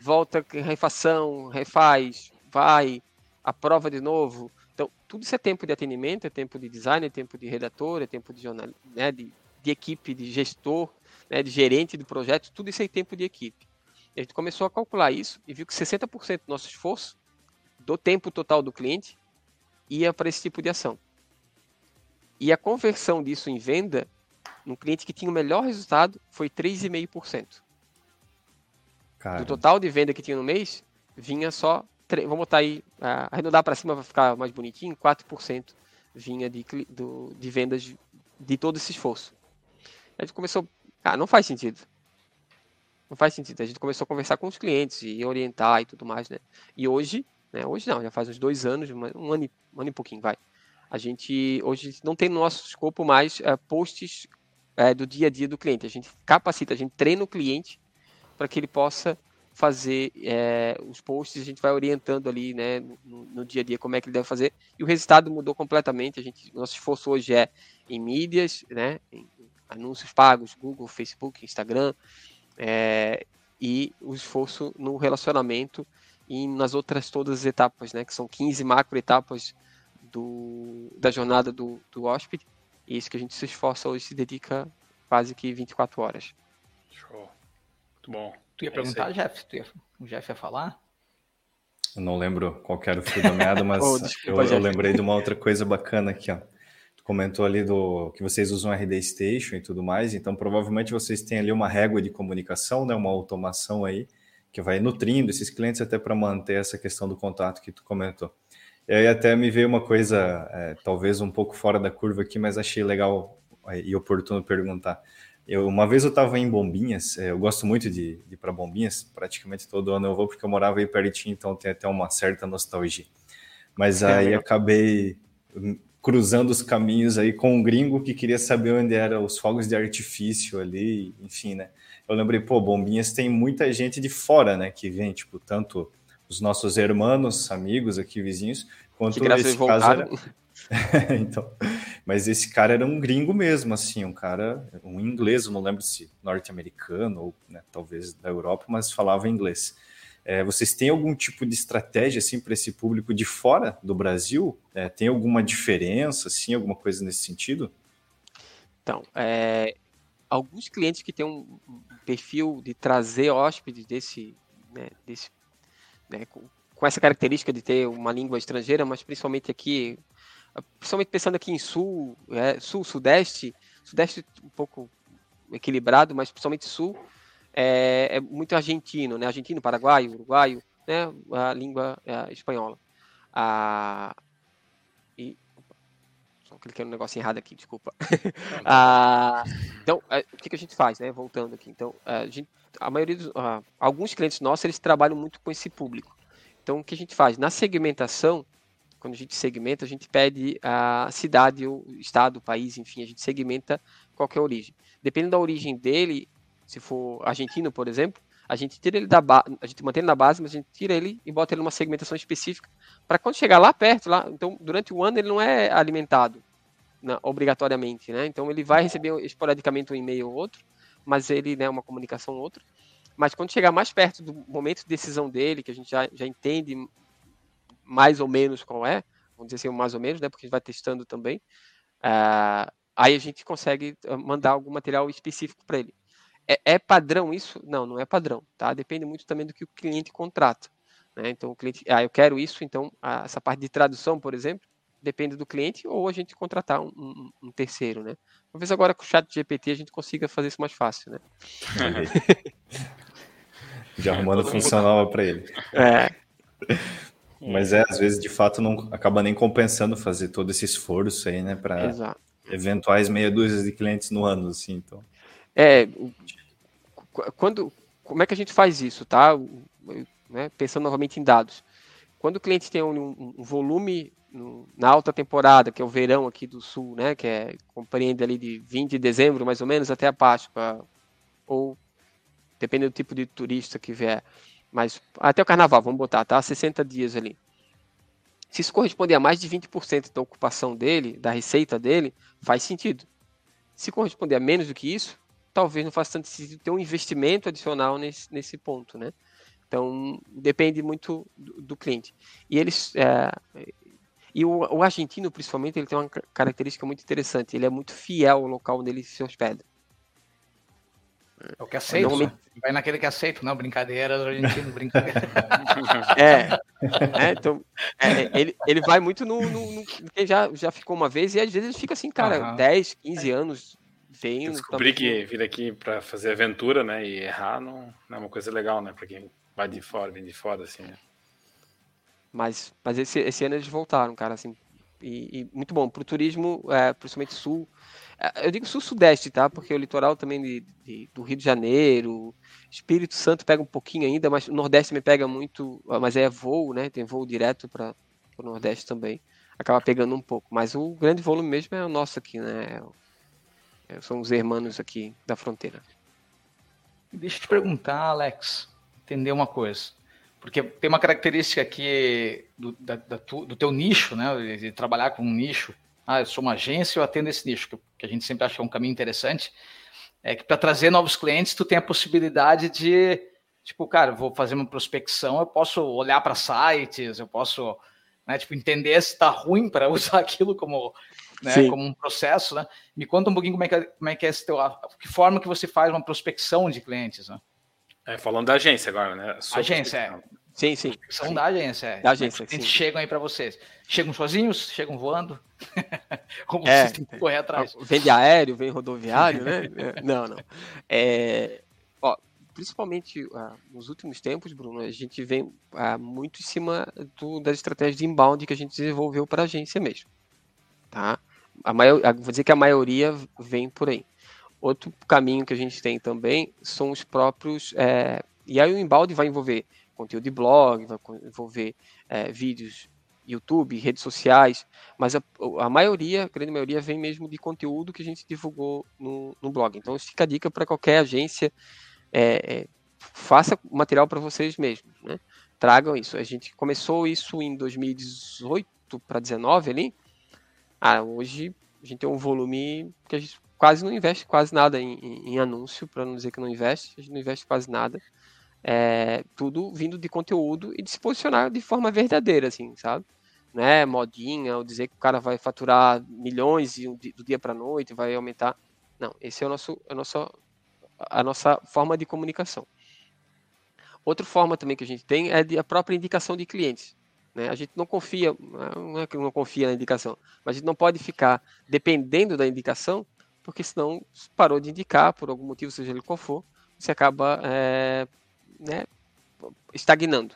volta, refação, refaz, vai, aprova de novo. Então, tudo isso é tempo de atendimento, é tempo de design, é tempo de redator, é tempo de jornal, né, de, de equipe, de gestor, né, de gerente do projeto, tudo isso é tempo de equipe. A gente começou a calcular isso e viu que 60% do nosso esforço, do tempo total do cliente, ia para esse tipo de ação. E a conversão disso em venda, no cliente que tinha o melhor resultado, foi 3,5%. Do total de venda que tinha no mês, vinha só vamos botar aí, uh, arredondar para cima para ficar mais bonitinho, 4% vinha de, do, de vendas de, de todo esse esforço. A gente começou, ah, não faz sentido. Não faz sentido. A gente começou a conversar com os clientes e orientar e tudo mais, né? E hoje, né? Hoje não, já faz uns dois anos, um ano, e, um ano e pouquinho, vai. A gente hoje não tem no nosso escopo mais uh, posts uh, do dia a dia do cliente. A gente capacita, a gente treina o cliente para que ele possa fazer é, os posts, a gente vai orientando ali, né, no, no, dia a dia como é que ele deve fazer, e o resultado mudou completamente, a gente, nosso esforço hoje é em mídias, né, em anúncios pagos, Google, Facebook, Instagram, é, e o esforço no relacionamento e nas outras todas as etapas, né, que são 15 macro etapas do, da jornada do, do hóspede, e isso que a gente se esforça hoje, se dedica quase que 24 horas. Show. Muito bom. Tu ia é perguntar, Jeff? Tu ia, o Jeff ia falar? Eu não lembro qual era o fio da meada, mas oh, desculpa, eu, eu, lembrei de uma outra coisa bacana aqui, ó. Tu comentou ali do que vocês usam RD Station e tudo mais, então provavelmente vocês têm ali uma régua de comunicação, né, uma automação aí, que vai nutrindo esses clientes até para manter essa questão do contato que tu comentou. E aí até me veio uma coisa, é, talvez um pouco fora da curva aqui, mas achei legal é, e oportuno perguntar. Eu, uma vez eu estava em Bombinhas, é, eu gosto muito de, de ir para Bombinhas, praticamente todo ano eu vou porque eu morava aí pertinho, então tem até uma certa nostalgia. Mas é aí acabei cruzando os caminhos aí com um gringo que queria saber onde eram os fogos de artifício ali, enfim, né? Eu lembrei, pô, Bombinhas tem muita gente de fora, né, que vem, tipo, tanto os nossos irmãos, amigos aqui, vizinhos, quanto esse caso era... então, mas esse cara era um gringo mesmo, assim, um cara, um inglês, não lembro se norte-americano ou né, talvez da Europa, mas falava inglês. É, vocês têm algum tipo de estratégia assim para esse público de fora do Brasil? É, tem alguma diferença, assim, alguma coisa nesse sentido? Então, é, alguns clientes que têm um perfil de trazer hóspedes desse, né, desse né, com, com essa característica de ter uma língua estrangeira, mas principalmente aqui principalmente pensando aqui em sul, é, sul, sudeste, sudeste um pouco equilibrado, mas principalmente sul, é, é muito argentino, né? Argentino, paraguaio, uruguaio, né? A língua é, espanhola. A, só cliquei no negócio errado aqui, desculpa. ah, então, é, o que, que, a gente faz, né? Voltando aqui. Então, a, gente, a maioria dos, ah, alguns clientes nossos, eles trabalham muito com esse público. Então, o que a gente faz? Na segmentação, quando a gente segmenta, a gente pede a cidade, o estado, o país, enfim, a gente segmenta qualquer origem. Dependendo da origem dele, se for argentino, por exemplo, a gente tira ele da base, a gente mantém ele na base, mas a gente tira ele e bota ele numa segmentação específica para quando chegar lá perto, lá, então durante o ano ele não é alimentado né, obrigatoriamente, né? Então ele vai receber esporadicamente um e-mail ou outro, mas ele, né, uma comunicação ou outra. Mas quando chegar mais perto do momento de decisão dele, que a gente já, já entende mais ou menos qual é, vamos dizer assim, mais ou menos, né, porque a gente vai testando também, uh, aí a gente consegue ah, mandar algum material específico para ele. É, é, padrão isso? Não, não é padrão, tá? Depende muito também do que o cliente contrata. Né? Então, o cliente, ah, eu quero isso, então, a, essa parte de tradução, por exemplo, depende do cliente ou a gente contratar um, um, um terceiro, né? Talvez agora com o chat GPT a gente consiga fazer isso mais fácil, né? Já arrumando função nova para ele. É. Mas é, às vezes, de fato, não acaba nem compensando fazer todo esse esforço aí, né? Exato. eventuais meia dúzia de clientes no ano, assim, então. É, quando, como é que a gente faz isso, tá? Né, pensando novamente em dados. Quando o cliente tem um, um volume no, na alta temporada, que é o verão aqui do sul, né, que é, compreende ali de 20 de dezembro, mais ou menos, até a Páscoa, ou dependendo do tipo de turista que vier, mas até o carnaval, vamos botar, tá? 60 dias ali. Se isso corresponder a mais de 20% da ocupação dele, da receita dele, faz sentido. Se corresponder a menos do que isso, talvez não faça tanto sentido ter um investimento adicional nesse, nesse ponto, né? Então, depende muito do, do cliente. E eles... É, e o, o, argentino, principalmente, ele tem uma característica muito interessante. Ele é muito fiel ao local onde ele se hospeda. É o que aceito. Normalmente... Né? Vai naquele que aceito, não, brincadeiras, argentino, brincadeira. é, é, então, é, ele, ele vai muito no, no, no, Quem já, já ficou uma vez e às vezes ele fica assim, cara, uhum. 10, 15 anos. Vem, Descobri que vir aqui para fazer aventura, né, e errar não, não é uma coisa legal, né, para quem vai de fora, vem de fora, assim, né. Mas, mas esse, esse ano eles voltaram, cara, assim, e, e muito bom. Para o turismo, é, principalmente sul, é, eu digo sul-sudeste, tá? Porque o litoral também de, de, do Rio de Janeiro, Espírito Santo pega um pouquinho ainda, mas o Nordeste me pega muito, mas é voo, né? Tem voo direto para o Nordeste também. Acaba pegando um pouco. Mas o grande volume mesmo é o nosso aqui, né? É, são os hermanos aqui da fronteira. Deixa eu te perguntar, Alex, entender uma coisa. Porque tem uma característica aqui do, da, da tu, do teu nicho, né? De trabalhar com um nicho. Ah, eu sou uma agência, eu atendo esse nicho, que, a gente sempre acha que é um caminho interessante. É que para trazer novos clientes, tu tem a possibilidade de, tipo, cara, vou fazer uma prospecção, eu posso olhar para sites, eu posso, né, tipo, entender se está ruim para usar aquilo como, né, como um processo, né? Me conta um pouquinho como é que é, como é, que é esse teu, que forma que você faz uma prospecção de clientes, né? É, falando da agência agora, né? agência, é. Sim, sim. São da agência. É. Da agência, Eles chegam aí para vocês. Chegam sozinhos? Chegam voando? Como é, vocês têm que correr atrás? Vem de aéreo, vem rodoviário, né? É, não, não. É, ó, principalmente uh, nos últimos tempos, Bruno, a gente vem uh, muito em cima do, das estratégias de inbound que a gente desenvolveu para a agência mesmo. Tá? A maior, vou dizer que a maioria vem por aí. Outro caminho que a gente tem também são os próprios. É, e aí o embalde vai envolver conteúdo de blog, vai envolver é, vídeos YouTube, redes sociais, mas a, a, maioria, a grande maioria, vem mesmo de conteúdo que a gente divulgou no, no blog. Então, fica a dica para qualquer agência, é, é, faça material para vocês mesmos, né? Tragam isso. A gente começou isso em 2018 para 2019 ali. Ah, hoje a gente tem um volume que a gente quase não investe quase nada em, em, em anúncio, para não dizer que não investe, a gente não investe quase nada. É, tudo vindo de conteúdo e de se posicionar de forma verdadeira, assim, sabe? Né, modinha, ou dizer que o cara vai faturar milhões do dia para noite, vai aumentar. Não, esse é o nosso, a nossa, forma de comunicação. Outra forma também que a gente tem é a própria indicação de clientes. Né? A gente não confia, não é que não confia na indicação, mas a gente não pode ficar dependendo da indicação porque senão parou de indicar por algum motivo, seja ele qual for, você acaba é, né, estagnando.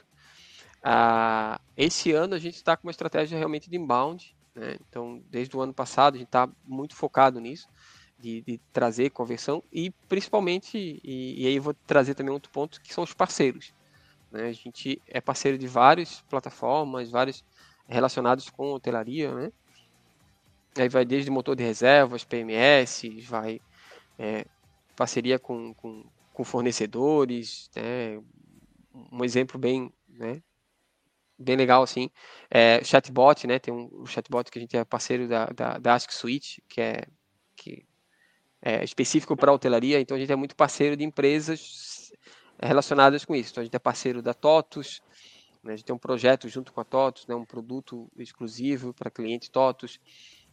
Ah, esse ano a gente está com uma estratégia realmente de inbound, né? então desde o ano passado a gente está muito focado nisso, de, de, trazer conversão e principalmente, e, e, aí eu vou trazer também outro ponto, que são os parceiros. Né? A gente é parceiro de várias plataformas, vários relacionados com hotelaria, né? Aí vai desde motor de reservas, PMS, vai é, parceria com, com, com fornecedores, né? um exemplo bem, né? bem legal assim, é, chatbot, né? Tem um, chatbot que a gente é parceiro da, da, da Ask Suite, que é, que é específico para hotelaria, então a gente é muito parceiro de empresas relacionadas com isso. Então a gente é parceiro da TOTUS, né? a gente tem um projeto junto com a TOTUS, né? um produto exclusivo para cliente TOTUS.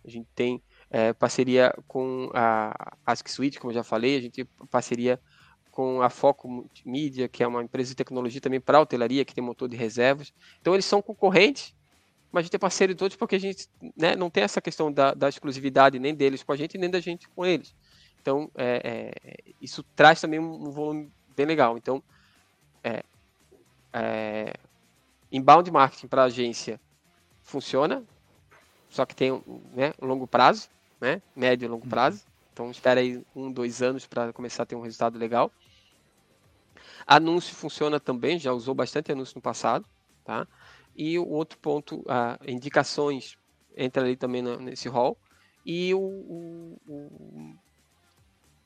A gente tem é, parceria com a Ask Suite, como eu já falei, a gente tem parceria com a Foco Multimídia, que é uma empresa de tecnologia também para hotelaria, que tem motor de reservas. Então eles são concorrentes, mas a gente é parceiro de todos porque a gente né, não tem essa questão da, da, exclusividade nem deles com a gente, nem da gente com eles. Então é, é, isso traz também um, um, volume bem legal. Então, é, é inbound marketing para agência funciona, só que tem né, um longo prazo, né? Médio e longo uhum. prazo. Então espera aí um, dois anos para começar a ter um resultado legal. Anúncio funciona também, já usou bastante anúncio no passado, tá? E o outro ponto, ah, indicações entra ali também nesse rol. E o, o, o,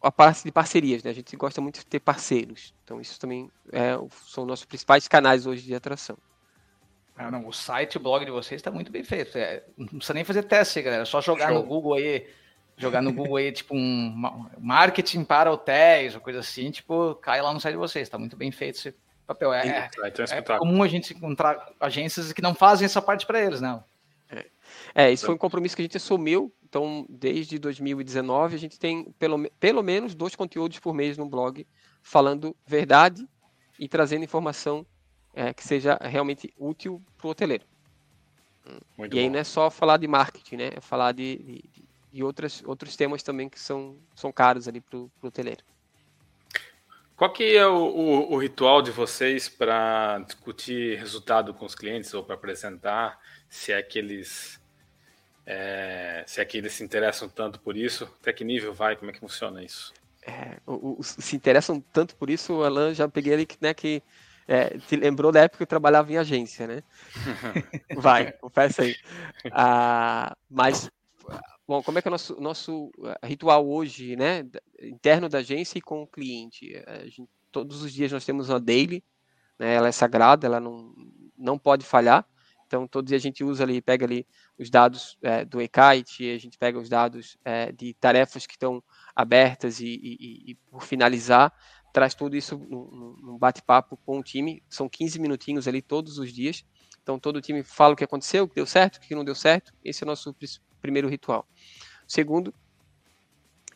a parte de parcerias, né? A gente gosta muito de ter parceiros. Então isso também é, são nossos principais canais hoje de atração. Ah, não, o site, o blog de vocês está muito bem feito. É, não precisa nem fazer teste, galera. É só jogar Show. no Google aí jogar no Google aí, tipo, um marketing para hotéis, ou coisa assim, tipo, cai lá no site de vocês, tá muito bem feito esse papel. É, é, é comum a gente encontrar agências que não fazem essa parte para eles, né? É. é, isso foi um compromisso que a gente assumiu, então, desde 2019, a gente tem pelo, pelo menos dois conteúdos por mês no blog, falando verdade e trazendo informação é, que seja realmente útil para o hoteleiro. Muito e aí não é só falar de marketing, né? É falar de, de, e outras, outros temas também que são, são caros ali para o hoteleiro. Qual que é o, o, o ritual de vocês para discutir resultado com os clientes ou para apresentar, se é que eles é, se é que eles se interessam tanto por isso? Até que nível vai? Como é que funciona isso? É, o, o, se interessam tanto por isso, o Alan já peguei ali né, que é, te lembrou da época que eu trabalhava em agência, né? vai, confessa aí. Ah, mas Bom, como é que é o nosso, nosso eh, ritual hoje, né, interno da agência e com o cliente? Eh, gente, todos os dias nós temos uma daily, né, ela é sagrada, ela não, não pode falhar. Então, todo dia a gente usa ali, pega ali os dados é, do e-kite, a gente pega os dados é, de tarefas que estão abertas e, e, e, por finalizar, traz tudo isso num bate-papo com o time. São 15 minutinhos ali todos os dias. Então, todo o time fala o que aconteceu, o que deu certo, o que não deu certo. Esse é o nosso primeiro ritual. O segundo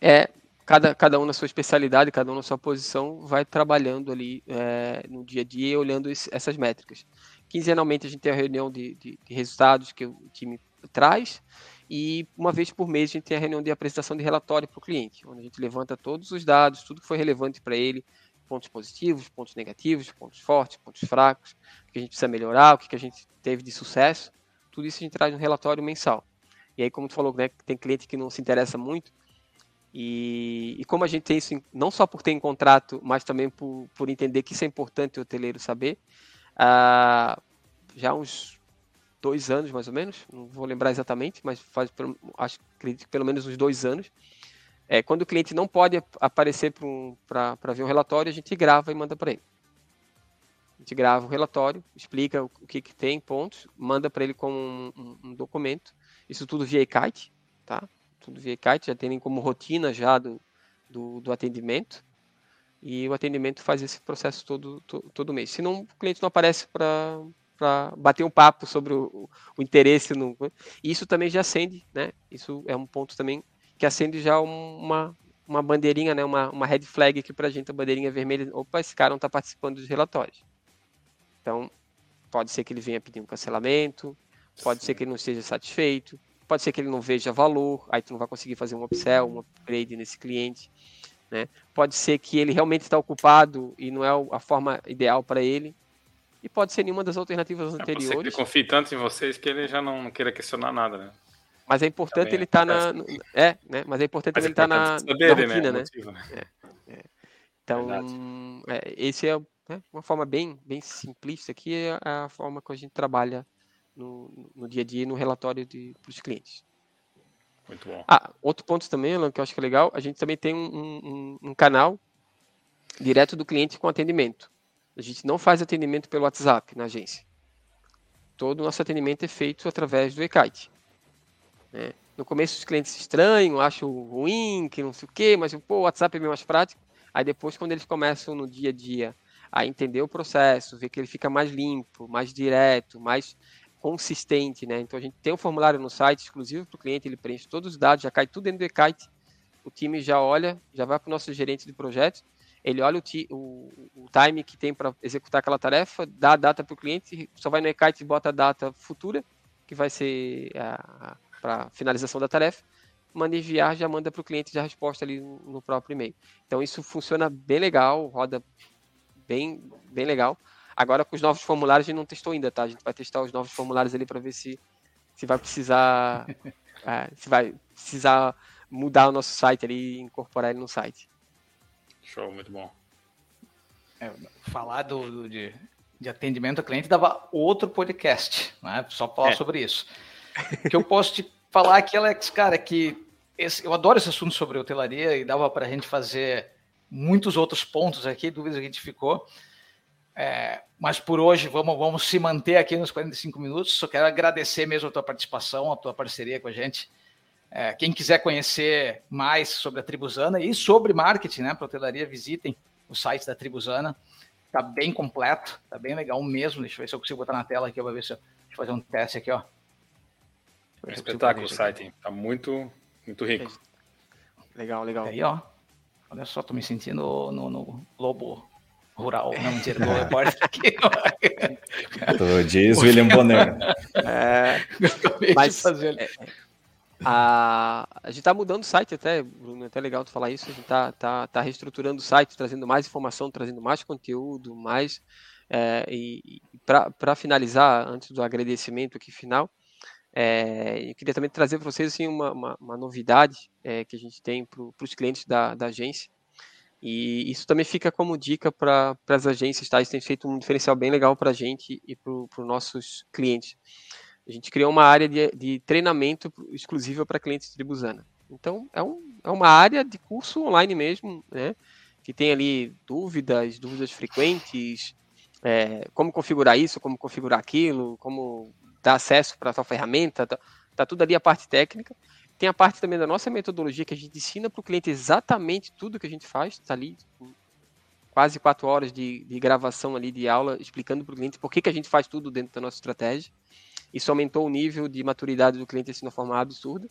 é cada, cada um na sua especialidade, cada um na sua posição, vai trabalhando ali é, no dia a dia, olhando esse, essas métricas. Quinzenalmente a gente tem a reunião de, de, de, resultados que o time traz e uma vez por mês a gente tem a reunião de apresentação de relatório para o cliente, onde a gente levanta todos os dados, tudo que foi relevante para ele, pontos positivos, pontos negativos, pontos fortes, pontos fracos, o que a gente precisa melhorar, o que a gente teve de sucesso, tudo isso a gente traz no relatório mensal. E aí, como tu falou, né, tem cliente que não se interessa muito. E, e, como a gente tem isso, não só por ter em contrato, mas também por, por entender que isso é importante o hoteleiro saber, uh, já uns dois anos mais ou menos, não vou lembrar exatamente, mas faz, acho acredito que pelo menos uns dois anos. É, quando o cliente não pode aparecer para um, ver um relatório, a gente grava e manda para ele. A gente grava o relatório, explica o, que, que tem, pontos, manda para ele como um, um, um documento isso tudo via kite, tá? Tudo via kite, já tem como rotina já do, do, do, atendimento. E o atendimento faz esse processo todo, todo, todo mês. Senão o cliente não aparece para para bater um papo sobre o, o, interesse no isso também já acende né isso é um ponto também que acende já uma, uma bandeirinha né uma, uma red flag aqui para a gente a bandeirinha vermelha opa esse cara não está participando dos relatórios então pode ser que ele venha pedir um cancelamento Pode ser que ele não esteja satisfeito, pode ser que ele não veja valor, aí tu não vai conseguir fazer um upsell, um upgrade nesse cliente. Né? Pode ser que ele realmente está ocupado e não é a forma ideal para ele. E pode ser nenhuma das alternativas é, anteriores. Pode ser que ele confie tanto em vocês que ele já não queira questionar nada, né? Mas é importante ele estar tá na. É, né? Mas é importante Mas ele estar tá na, saber, na né, rotina, né? Motivo, né? É, é. Então, é, esse é né, uma forma bem, bem simplista aqui, é a forma que a gente trabalha no, no dia a dia e no relatório para os clientes. Muito bom. Ah, outro ponto também, Alan, que eu acho que é legal, a gente também tem um, um, um canal direto do cliente com atendimento. A gente não faz atendimento pelo WhatsApp na agência. Todo o nosso atendimento é feito através do e-kite. Né? No começo os clientes estranham, acham ruim, que não sei o quê, mas pô, o WhatsApp é bem mais prático. Aí depois, quando eles começam no dia a dia a entender o processo, ver que ele fica mais limpo, mais direto, mais consistente, né? Então a gente tem um formulário no site exclusivo para o cliente, ele preenche todos os dados, já cai tudo dentro do e-kite, o time já olha, já vai para o nosso gerente de projetos, ele olha o, o, o time que tem para executar aquela tarefa, dá a data para o cliente, só vai no e-kite e bota a data futura, que vai ser para finalização da tarefa, manda enviar, já manda para o cliente já a resposta ali no, no próprio e-mail. Então isso funciona bem legal, roda bem, bem legal. Agora com os novos formulários a gente não testou ainda, tá? A gente vai testar os novos formulários ali para ver se, se vai precisar é, se vai precisar mudar o nosso site ali e incorporar ele no site. Show, muito bom. É, falar do, do de, de, atendimento ao cliente dava outro podcast, né? Só falar é. sobre isso. O que eu posso te falar aqui, Alex, cara, é que esse, eu adoro esse assunto sobre hotelaria e dava para a gente fazer muitos outros pontos aqui, dúvidas que a gente ficou. É, mas por hoje vamos, vamos se manter aqui nos 45 minutos. Só quero agradecer mesmo a tua participação, a tua parceria com a gente. É, quem quiser conhecer mais sobre a Tribuzana e sobre marketing, né, para hotelaria, visitem o site da Tribuzana. Está bem completo, está bem legal mesmo. Deixa eu ver se eu consigo botar na tela aqui, eu vou ver se eu, deixa eu fazer um teste aqui, ó. É um espetáculo o site, está muito, muito rico. Legal, legal. aí, ó. Olha só, tô me sentindo no, no lobo rural, não mentira, do repórter aqui. tu diz William Bonner. É, mas é, a, a gente está mudando o site até, Bruno, é até legal tu falar isso, a gente está tá, tá reestruturando o site, trazendo mais informação, trazendo mais conteúdo, mais... É, e, e para finalizar, antes do agradecimento aqui final, é, eu queria também trazer para vocês assim, uma, uma, uma novidade é, que a gente tem para os clientes da, da agência, e isso também fica como dica para as agências, tá? Isso tem feito um diferencial bem legal para a gente e para os nossos clientes. A gente criou uma área de, de treinamento exclusiva para clientes de Tribuzana. Então, é, um, é uma área de curso online mesmo, né? Que tem ali dúvidas, dúvidas frequentes, é, como configurar isso, como configurar aquilo, como dar acesso para a sua ferramenta, tá, tá tudo ali a parte técnica. Tem a parte também da nossa metodologia que a gente ensina para o cliente exatamente tudo que a gente faz, está ali quase quatro horas de, de, gravação ali de aula explicando para o cliente por que, que a gente faz tudo dentro da nossa estratégia. Isso aumentou o nível de maturidade do cliente assim, de uma forma absurda.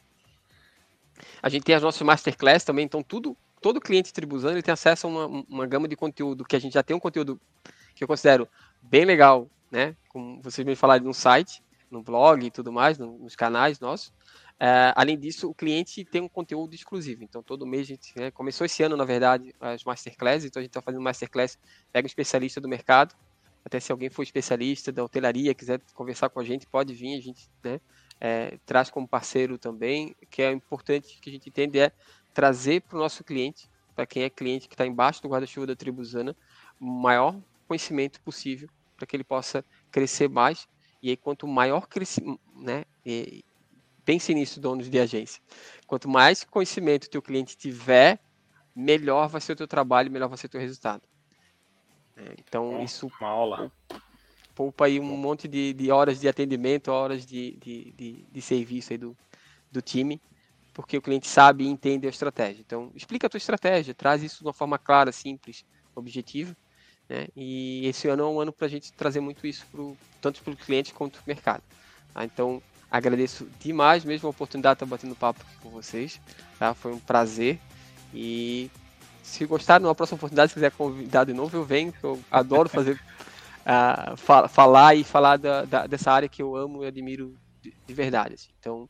A gente tem as nossas masterclass também, então tudo, todo cliente tribuzando ele tem acesso a uma, uma gama de conteúdo que a gente já tem um conteúdo que eu considero bem legal, né? Como vocês me falaram no site, no blog e tudo mais, no, nos canais nossos. É, além disso, o cliente tem um conteúdo exclusivo. Então, todo mês a gente né, começou esse ano, na verdade, as masterclass. Então, a gente está fazendo masterclass, pega um especialista do mercado até se alguém for especialista da hotelaria, quiser conversar com a gente, pode vir, a gente né, é, traz como parceiro também. O que é importante que a gente entende é trazer para o nosso cliente, para quem é cliente que está embaixo do guarda-chuva da Tribuzana, o maior conhecimento possível para que ele possa crescer mais. E aí, quanto maior crescimento, né, e, pense nisso, donos de agência, quanto mais conhecimento teu cliente tiver, melhor vai ser o teu trabalho, melhor vai ser o teu resultado. É, então, isso uma aula. poupa aí um monte de, de horas de atendimento, horas de, de, de, de serviço aí do, do time, porque o cliente sabe e entende a estratégia. Então, explica a tua estratégia, traz isso de uma forma clara, simples, objetiva. Né? E esse ano é um ano para a gente trazer muito isso, pro, tanto para o cliente quanto para o mercado. Tá? Então, agradeço demais mesmo a oportunidade de estar batendo papo com vocês. Tá? Foi um prazer. E se gostar, numa próxima oportunidade, se quiser convidar de novo, eu venho, eu adoro fazer uh, fa falar e falar da, da, dessa área que eu amo e admiro de, de verdade. Assim. Então,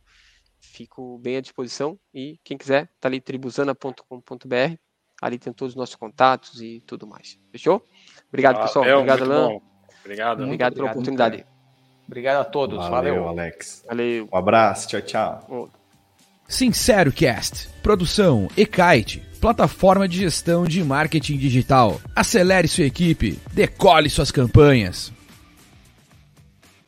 fico bem à disposição e quem quiser, tá ali tribuzana.com.br, ali tem todos os nossos contatos e tudo mais. Fechou? Obrigado, pessoal. obrigado, Alan. Obrigado. Obrigado, obrigado pela oportunidade. Obrigado a todos. Valeu, Valeu, Alex. Valeu. Um abraço. Tchau, tchau. Sincero Cast. Produção Ekite, plataforma de gestão de marketing digital. Acelere sua equipe, decole suas campanhas.